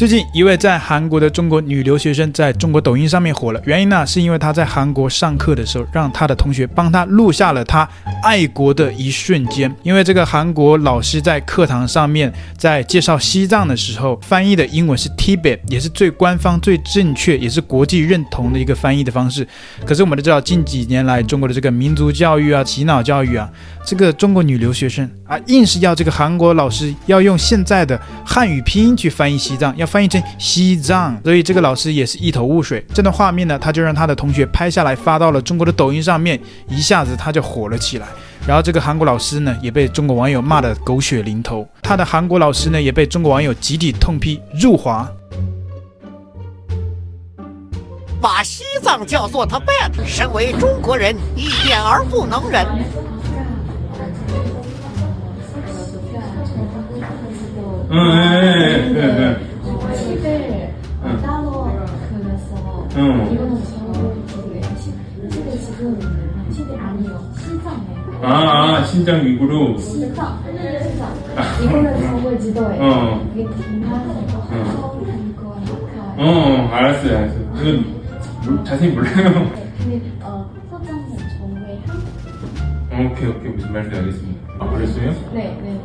最近一位在韩国的中国女留学生在中国抖音上面火了，原因呢是因为她在韩国上课的时候，让她的同学帮她录下了她爱国的一瞬间。因为这个韩国老师在课堂上面在介绍西藏的时候，翻译的英文是 Tibet，也是最官方、最正确，也是国际认同的一个翻译的方式。可是我们都知道，近几年来中国的这个民族教育啊、洗脑教育啊，这个中国女留学生啊，硬是要这个韩国老师要用现在的汉语拼音去翻译西藏，要翻译成西藏，所以这个老师也是一头雾水。这段画面呢，他就让他的同学拍下来发到了中国的抖音上面，一下子他就火了起来。然后这个韩国老师呢，也被中国网友骂得狗血淋头。他的韩国老师呢，也被中国网友集体痛批入华。把西藏叫做 Tibet，身为中国人一点而不能忍。嗯 이거는 저는 원래 치대 지금 치대 아니요 신장이에요. 아, 아 신장 위구르. 신장, 신장. 이거는 정글 지도예요. 어. 이게 김하세요. 어. 어, 어, 알았어요, 알았어요. 그건 자세히 몰라요. 근데 어 서장님 정우의 향. 오케이, 오케이 무슨 말인지 알겠습니다. 아, 그랬어요? 네, 네.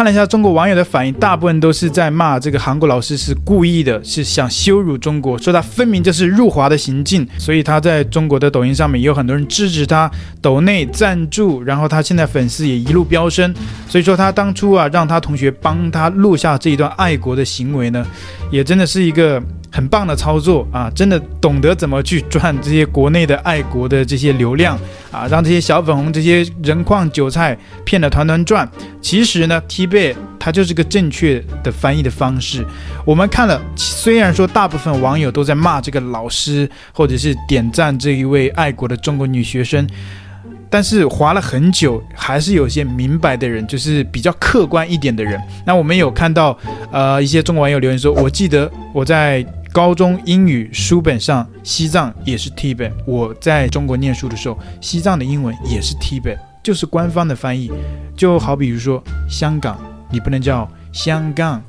看了一下中国网友的反应，大部分都是在骂这个韩国老师是故意的，是想羞辱中国，说他分明就是入华的行径，所以他在中国的抖音上面也有很多人支持他，抖内赞助，然后他现在粉丝也一路飙升，所以说他当初啊让他同学帮他录下这一段爱国的行为呢，也真的是一个。很棒的操作啊！真的懂得怎么去赚这些国内的爱国的这些流量啊，让这些小粉红、这些人矿韭菜骗得团团转。其实呢 tb 它就是个正确的翻译的方式。我们看了，虽然说大部分网友都在骂这个老师，或者是点赞这一位爱国的中国女学生，但是划了很久，还是有些明白的人，就是比较客观一点的人。那我们有看到，呃，一些中国网友留言说：“我记得我在。”高中英语书本上，西藏也是 Tibet。我在中国念书的时候，西藏的英文也是 Tibet，就是官方的翻译。就好比如说香港，你不能叫香港，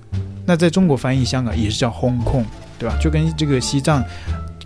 那在中国翻译香港也是叫 Hong Kong，对吧？就跟这个西藏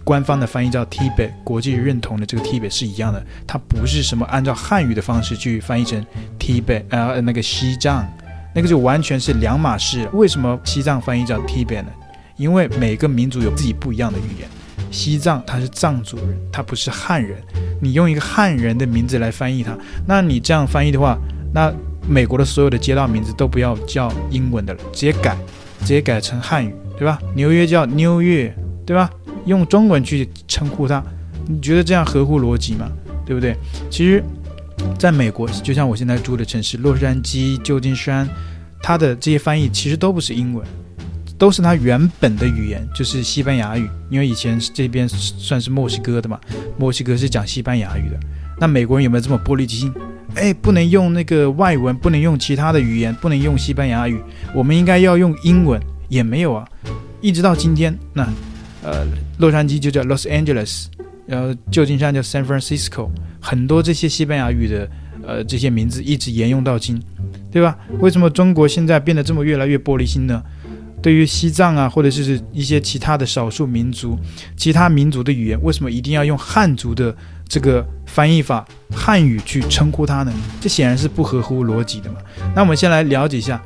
官方的翻译叫 Tibet，国际认同的这个 Tibet 是一样的。它不是什么按照汉语的方式去翻译成 Tibet，呃，那个西藏，那个就完全是两码事。为什么西藏翻译叫 Tibet 呢？因为每个民族有自己不一样的语言，西藏他是藏族人，他不是汉人。你用一个汉人的名字来翻译他，那你这样翻译的话，那美国的所有的街道名字都不要叫英文的了，直接改，直接改成汉语，对吧？纽约叫纽约，对吧？用中文去称呼它，你觉得这样合乎逻辑吗？对不对？其实，在美国，就像我现在住的城市洛杉矶、旧金山，它的这些翻译其实都不是英文。都是他原本的语言，就是西班牙语，因为以前这边算是墨西哥的嘛，墨西哥是讲西班牙语的。那美国人有没有这么玻璃心？哎，不能用那个外文，不能用其他的语言，不能用西班牙语，我们应该要用英文，也没有啊。一直到今天，那呃，洛杉矶就叫 Los Angeles，然后旧金山叫 San Francisco，很多这些西班牙语的呃这些名字一直沿用到今，对吧？为什么中国现在变得这么越来越玻璃心呢？对于西藏啊，或者是一些其他的少数民族、其他民族的语言，为什么一定要用汉族的这个翻译法汉语去称呼它呢？这显然是不合乎逻辑的嘛。那我们先来了解一下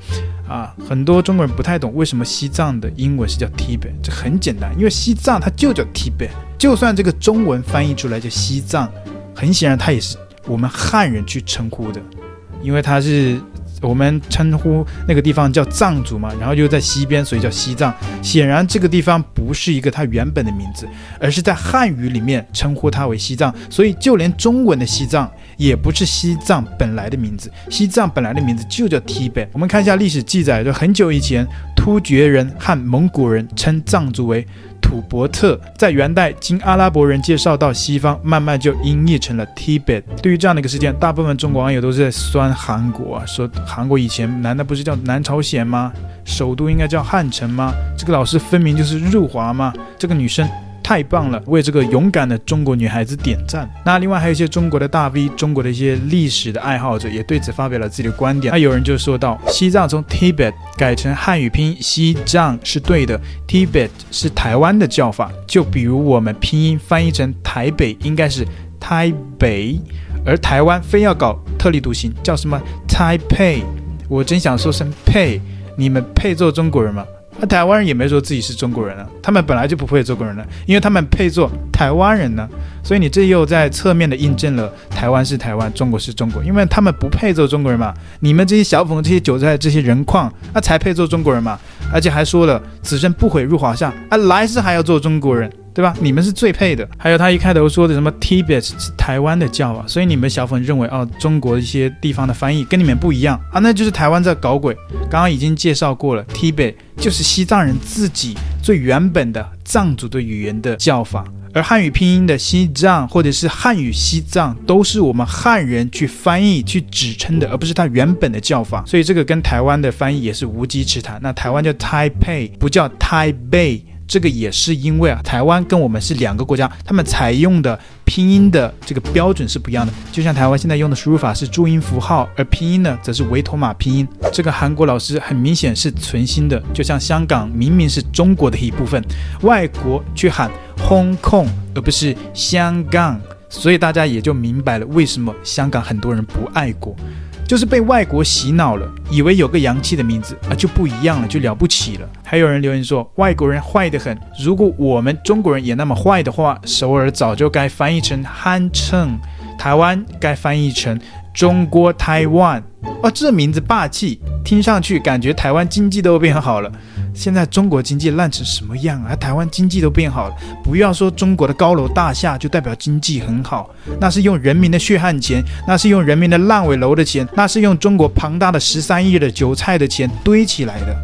啊，很多中国人不太懂为什么西藏的英文是叫 Tibet，这很简单，因为西藏它就叫 Tibet，就算这个中文翻译出来叫西藏，很显然它也是我们汉人去称呼的，因为它是。我们称呼那个地方叫藏族嘛，然后又在西边，所以叫西藏。显然这个地方不是一个它原本的名字，而是在汉语里面称呼它为西藏。所以就连中文的西藏也不是西藏本来的名字，西藏本来的名字就叫 Tibet。我们看一下历史记载，就很久以前，突厥人和蒙古人称藏族为。土伯特在元代经阿拉伯人介绍到西方，慢慢就音译成了 Tibet。对于这样的一个事件，大部分中国网友都是在酸韩国啊，说韩国以前难道不是叫南朝鲜吗？首都应该叫汉城吗？这个老师分明就是入华吗？这个女生太棒了，为这个勇敢的中国女孩子点赞。那另外还有一些中国的大 V，中国的一些历史的爱好者也对此发表了自己的观点。那有人就说到，西藏从 Tibet 改成汉语拼音西藏是对的，Tibet 是台湾的叫法，就比如我们拼音翻译成台北应该是台北，而台湾非要搞特立独行，叫什么 Taipei。我真想说声配，你们配做中国人吗？那台湾人也没说自己是中国人啊，他们本来就不配做中国人呢，因为他们配做台湾人呢。所以你这又在侧面的印证了台湾是台湾，中国是中国，因为他们不配做中国人嘛。你们这些小粉、这些韭菜、这些人矿，那才配做中国人嘛。而且还说了此生不悔入华夏，啊，来世还要做中国人。对吧？你们是最配的。还有他一开头说的什么 Tibet 是台湾的叫法，所以你们小粉认为哦，中国一些地方的翻译跟你们不一样啊，那就是台湾在搞鬼。刚刚已经介绍过了，Tibet 就是西藏人自己最原本的藏族的语言的叫法，而汉语拼音的西藏或者是汉语西藏都是我们汉人去翻译去指称的，而不是它原本的叫法。所以这个跟台湾的翻译也是无稽之谈。那台湾叫 Taipei，不叫 Taipei。这个也是因为啊，台湾跟我们是两个国家，他们采用的拼音的这个标准是不一样的。就像台湾现在用的输入法是注音符号，而拼音呢则是维托马拼音。这个韩国老师很明显是存心的，就像香港明明是中国的一部分，外国却喊 Hong Kong 而不是香港，所以大家也就明白了为什么香港很多人不爱国。就是被外国洗脑了，以为有个洋气的名字啊就不一样了，就了不起了。还有人留言说，外国人坏得很。如果我们中国人也那么坏的话，首尔早就该翻译成汉城，台湾该翻译成中国台湾。哦，这名字霸气，听上去感觉台湾经济都变好了。现在中国经济烂成什么样啊？台湾经济都变好了，不要说中国的高楼大厦就代表经济很好，那是用人民的血汗钱，那是用人民的烂尾楼的钱，那是用中国庞大的十三亿的韭菜的钱堆起来的，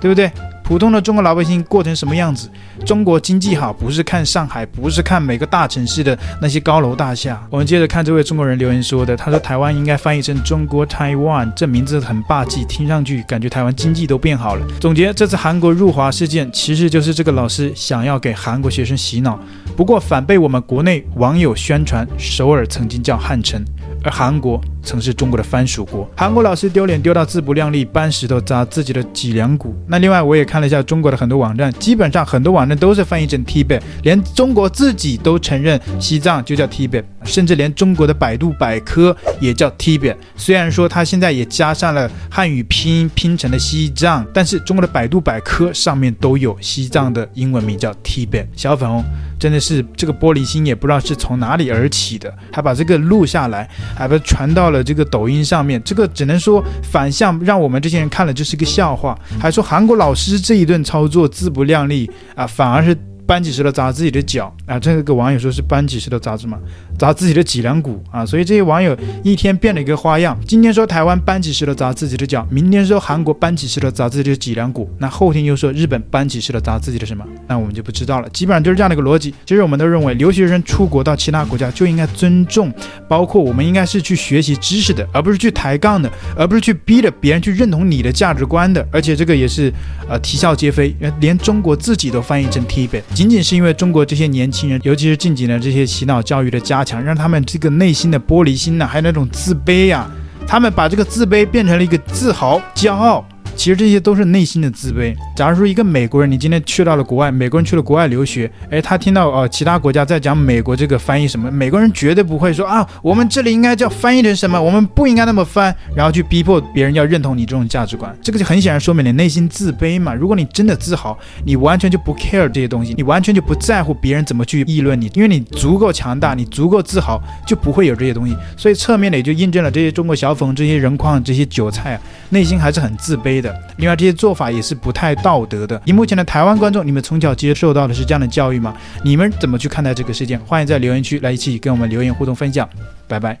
对不对？普通的中国老百姓过成什么样子？中国经济好，不是看上海，不是看每个大城市的那些高楼大厦。我们接着看这位中国人留言说的，他说台湾应该翻译成中国台湾，这名字很霸气，听上去感觉台湾经济都变好了。总结这次韩国入华事件，其实就是这个老师想要给韩国学生洗脑，不过反被我们国内网友宣传，首尔曾经叫汉城。而韩国曾是中国的藩属国，韩国老师丢脸丢到自不量力，搬石头砸自己的脊梁骨。那另外我也看看了一下中国的很多网站，基本上很多网站都是翻译成 Tibet，连中国自己都承认西藏就叫 Tibet，甚至连中国的百度百科也叫 Tibet。虽然说它现在也加上了汉语拼音拼成了西藏，但是中国的百度百科上面都有西藏的英文名叫 Tibet。小粉红。真的是这个玻璃心也不知道是从哪里而起的，还把这个录下来，还把传到了这个抖音上面。这个只能说反向让我们这些人看了就是个笑话，还说韩国老师这一顿操作自不量力啊，反而是。搬起石头砸自己的脚啊！这个网友说是搬起石头砸什么？砸自己的脊梁骨啊！所以这些网友一天变了一个花样。今天说台湾搬起石头砸自己的脚，明天说韩国搬起石头砸自己的脊梁骨，那后天又说日本搬起石头砸自己的什么？那我们就不知道了。基本上就是这样的一个逻辑。其实我们都认为留学生出国到其他国家就应该尊重，包括我们应该是去学习知识的，而不是去抬杠的，而不是去逼着别人去认同你的价值观的。而且这个也是呃啼笑皆非，连中国自己都翻译成 tip。仅仅是因为中国这些年轻人，尤其是近几年这些洗脑教育的强，让他们这个内心的玻璃心呢、还有那种自卑呀、他们把这个自卑变成了一个自豪、骄傲。其实这些都是内心的自卑。假如说一个美国人，你今天去到了国外，美国人去了国外留学，诶，他听到呃其他国家在讲美国这个翻译什么，美国人绝对不会说啊，我们这里应该叫翻译成什么，我们不应该那么翻，然后去逼迫别人要认同你这种价值观。这个就很显然说明你内心自卑嘛。如果你真的自豪，你完全就不 care 这些东西，你完全就不在乎别人怎么去议论你，因为你足够强大，你足够自豪，就不会有这些东西。所以侧面的也就印证了这些中国小粉、这些人矿、这些韭菜啊，内心还是很自卑的。另外，这些做法也是不太道德的。以目前的台湾观众，你们从小接受到的是这样的教育吗？你们怎么去看待这个事件？欢迎在留言区来一起跟我们留言互动分享。拜拜。